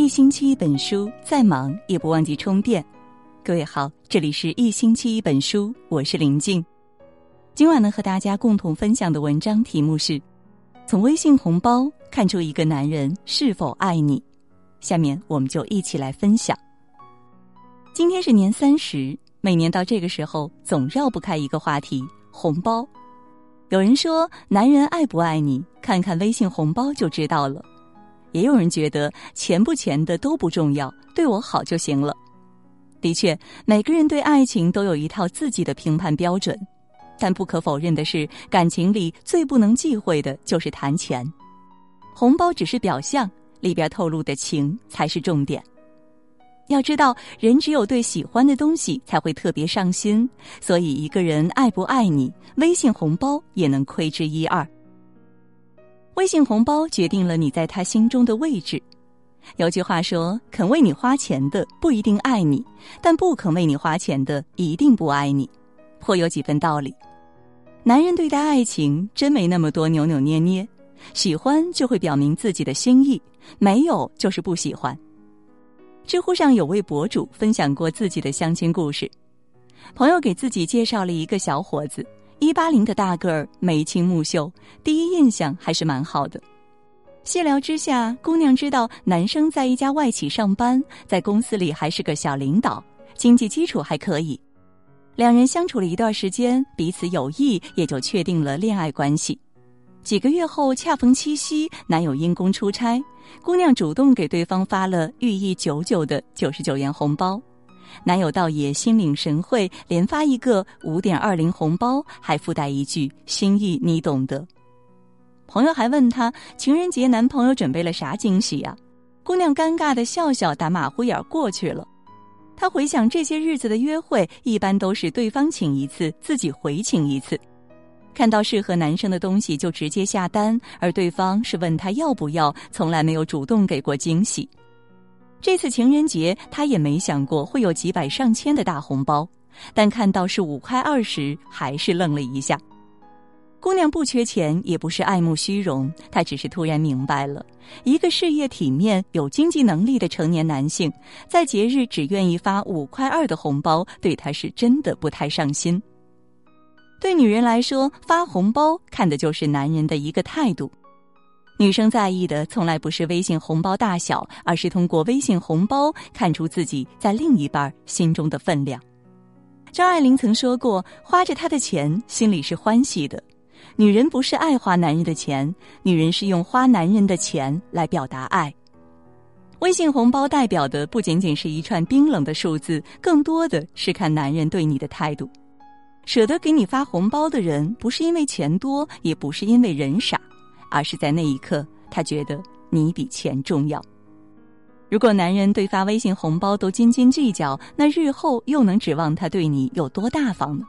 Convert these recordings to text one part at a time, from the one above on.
一星期一本书，再忙也不忘记充电。各位好，这里是一星期一本书，我是林静。今晚呢，和大家共同分享的文章题目是：从微信红包看出一个男人是否爱你。下面我们就一起来分享。今天是年三十，每年到这个时候，总绕不开一个话题——红包。有人说，男人爱不爱你，看看微信红包就知道了。也有人觉得钱不钱的都不重要，对我好就行了。的确，每个人对爱情都有一套自己的评判标准，但不可否认的是，感情里最不能忌讳的就是谈钱。红包只是表象，里边透露的情才是重点。要知道，人只有对喜欢的东西才会特别上心，所以一个人爱不爱你，微信红包也能窥之一二。微信红包决定了你在他心中的位置。有句话说：“肯为你花钱的不一定爱你，但不肯为你花钱的一定不爱你。”颇有几分道理。男人对待爱情真没那么多扭扭捏捏，喜欢就会表明自己的心意，没有就是不喜欢。知乎上有位博主分享过自己的相亲故事，朋友给自己介绍了一个小伙子。一八零的大个儿，眉清目秀，第一印象还是蛮好的。细聊之下，姑娘知道男生在一家外企上班，在公司里还是个小领导，经济基础还可以。两人相处了一段时间，彼此有意，也就确定了恋爱关系。几个月后，恰逢七夕，男友因公出差，姑娘主动给对方发了寓意久久的九十九元红包。男友倒也心领神会，连发一个五点二零红包，还附带一句心意，你懂得。朋友还问他情人节男朋友准备了啥惊喜呀？姑娘尴尬的笑笑，打马虎眼过去了。她回想这些日子的约会，一般都是对方请一次，自己回请一次。看到适合男生的东西就直接下单，而对方是问他要不要，从来没有主动给过惊喜。这次情人节，他也没想过会有几百上千的大红包，但看到是五块二时，还是愣了一下。姑娘不缺钱，也不是爱慕虚荣，她只是突然明白了，一个事业体面、有经济能力的成年男性，在节日只愿意发五块二的红包，对他是真的不太上心。对女人来说，发红包看的就是男人的一个态度。女生在意的从来不是微信红包大小，而是通过微信红包看出自己在另一半心中的分量。张爱玲曾说过：“花着他的钱，心里是欢喜的。”女人不是爱花男人的钱，女人是用花男人的钱来表达爱。微信红包代表的不仅仅是一串冰冷的数字，更多的是看男人对你的态度。舍得给你发红包的人，不是因为钱多，也不是因为人傻。而是在那一刻，他觉得你比钱重要。如果男人对发微信红包都斤斤计较，那日后又能指望他对你有多大方呢？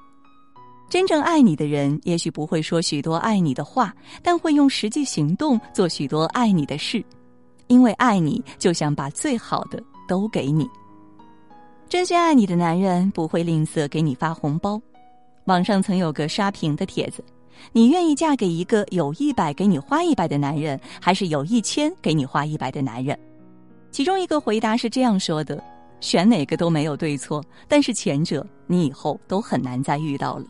真正爱你的人，也许不会说许多爱你的话，但会用实际行动做许多爱你的事，因为爱你，就想把最好的都给你。真心爱你的男人不会吝啬给你发红包。网上曾有个刷屏的帖子。你愿意嫁给一个有一百给你花一百的男人，还是有一千给你花一百的男人？其中一个回答是这样说的：选哪个都没有对错，但是前者你以后都很难再遇到了。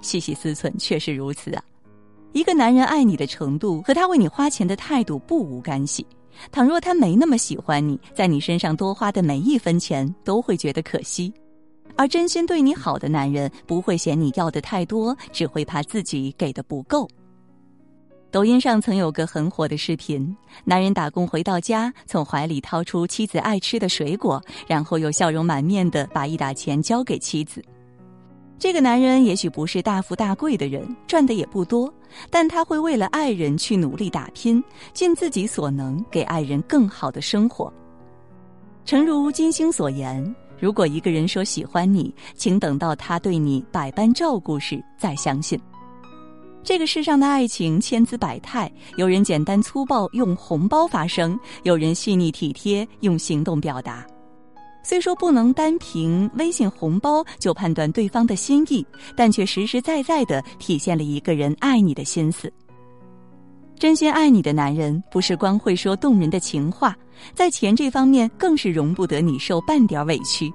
细细思忖，确实如此啊。一个男人爱你的程度和他为你花钱的态度不无干系。倘若他没那么喜欢你，在你身上多花的每一分钱都会觉得可惜。而真心对你好的男人不会嫌你要的太多，只会怕自己给的不够。抖音上曾有个很火的视频，男人打工回到家，从怀里掏出妻子爱吃的水果，然后又笑容满面的把一打钱交给妻子。这个男人也许不是大富大贵的人，赚的也不多，但他会为了爱人去努力打拼，尽自己所能给爱人更好的生活。诚如金星所言。如果一个人说喜欢你，请等到他对你百般照顾时再相信。这个世上的爱情千姿百态，有人简单粗暴用红包发声，有人细腻体贴用行动表达。虽说不能单凭微信红包就判断对方的心意，但却实实在在的体现了一个人爱你的心思。真心爱你的男人，不是光会说动人的情话，在钱这方面更是容不得你受半点委屈。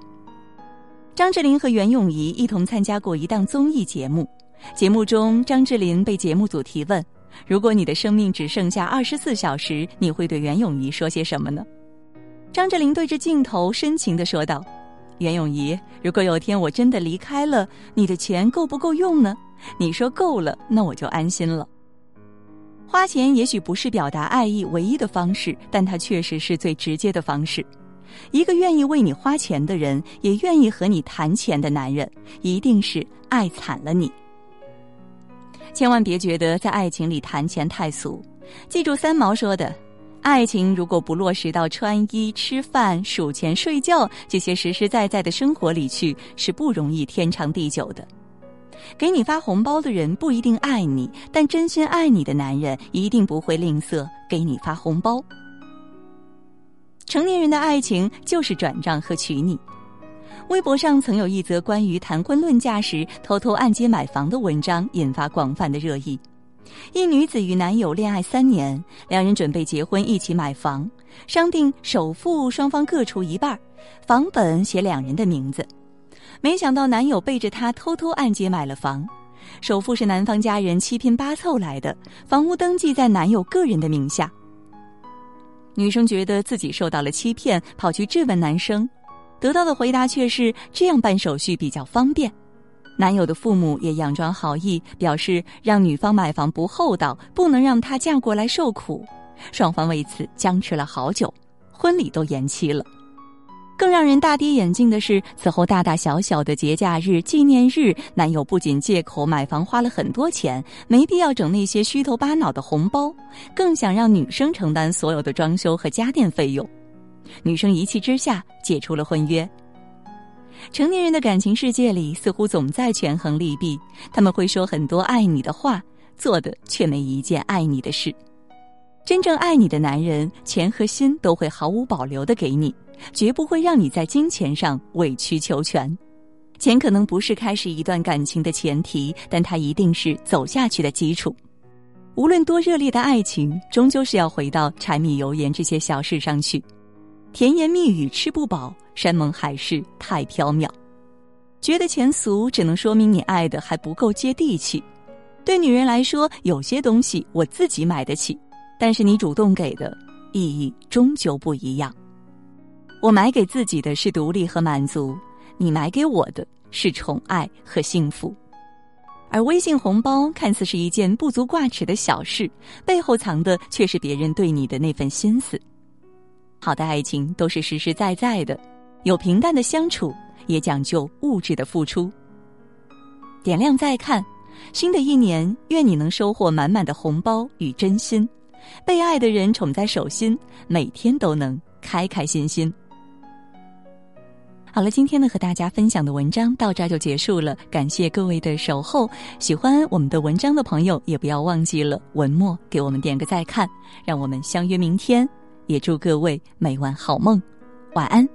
张智霖和袁咏仪一同参加过一档综艺节目，节目中张智霖被节目组提问：“如果你的生命只剩下二十四小时，你会对袁咏仪说些什么呢？”张智霖对着镜头深情地说道：“袁咏仪，如果有天我真的离开了，你的钱够不够用呢？你说够了，那我就安心了。”花钱也许不是表达爱意唯一的方式，但它确实是最直接的方式。一个愿意为你花钱的人，也愿意和你谈钱的男人，一定是爱惨了你。千万别觉得在爱情里谈钱太俗，记住三毛说的：爱情如果不落实到穿衣、吃饭、数钱、睡觉这些实实在在的生活里去，是不容易天长地久的。给你发红包的人不一定爱你，但真心爱你的男人一定不会吝啬给你发红包。成年人的爱情就是转账和娶你。微博上曾有一则关于谈婚论嫁时偷偷按揭买房的文章，引发广泛的热议。一女子与男友恋爱三年，两人准备结婚一起买房，商定首付双方各出一半，房本写两人的名字。没想到男友背着她偷偷按揭买了房，首付是男方家人七拼八凑来的，房屋登记在男友个人的名下。女生觉得自己受到了欺骗，跑去质问男生，得到的回答却是这样办手续比较方便。男友的父母也佯装好意，表示让女方买房不厚道，不能让她嫁过来受苦。双方为此僵持了好久，婚礼都延期了。更让人大跌眼镜的是，此后大大小小的节假日、纪念日，男友不仅借口买房花了很多钱，没必要整那些虚头巴脑的红包，更想让女生承担所有的装修和家电费用。女生一气之下解除了婚约。成年人的感情世界里，似乎总在权衡利弊，他们会说很多爱你的话，做的却没一件爱你的事。真正爱你的男人，钱和心都会毫无保留的给你。绝不会让你在金钱上委曲求全，钱可能不是开始一段感情的前提，但它一定是走下去的基础。无论多热烈的爱情，终究是要回到柴米油盐这些小事上去。甜言蜜语吃不饱，山盟海誓太缥缈。觉得钱俗，只能说明你爱的还不够接地气。对女人来说，有些东西我自己买得起，但是你主动给的意义终究不一样。我买给自己的是独立和满足，你买给我的是宠爱和幸福。而微信红包看似是一件不足挂齿的小事，背后藏的却是别人对你的那份心思。好的爱情都是实实在在的，有平淡的相处，也讲究物质的付出。点亮再看，新的一年，愿你能收获满满的红包与真心，被爱的人宠在手心，每天都能开开心心。好了，今天呢和大家分享的文章到这儿就结束了，感谢各位的守候。喜欢我们的文章的朋友，也不要忘记了文末给我们点个再看，让我们相约明天。也祝各位每晚好梦，晚安。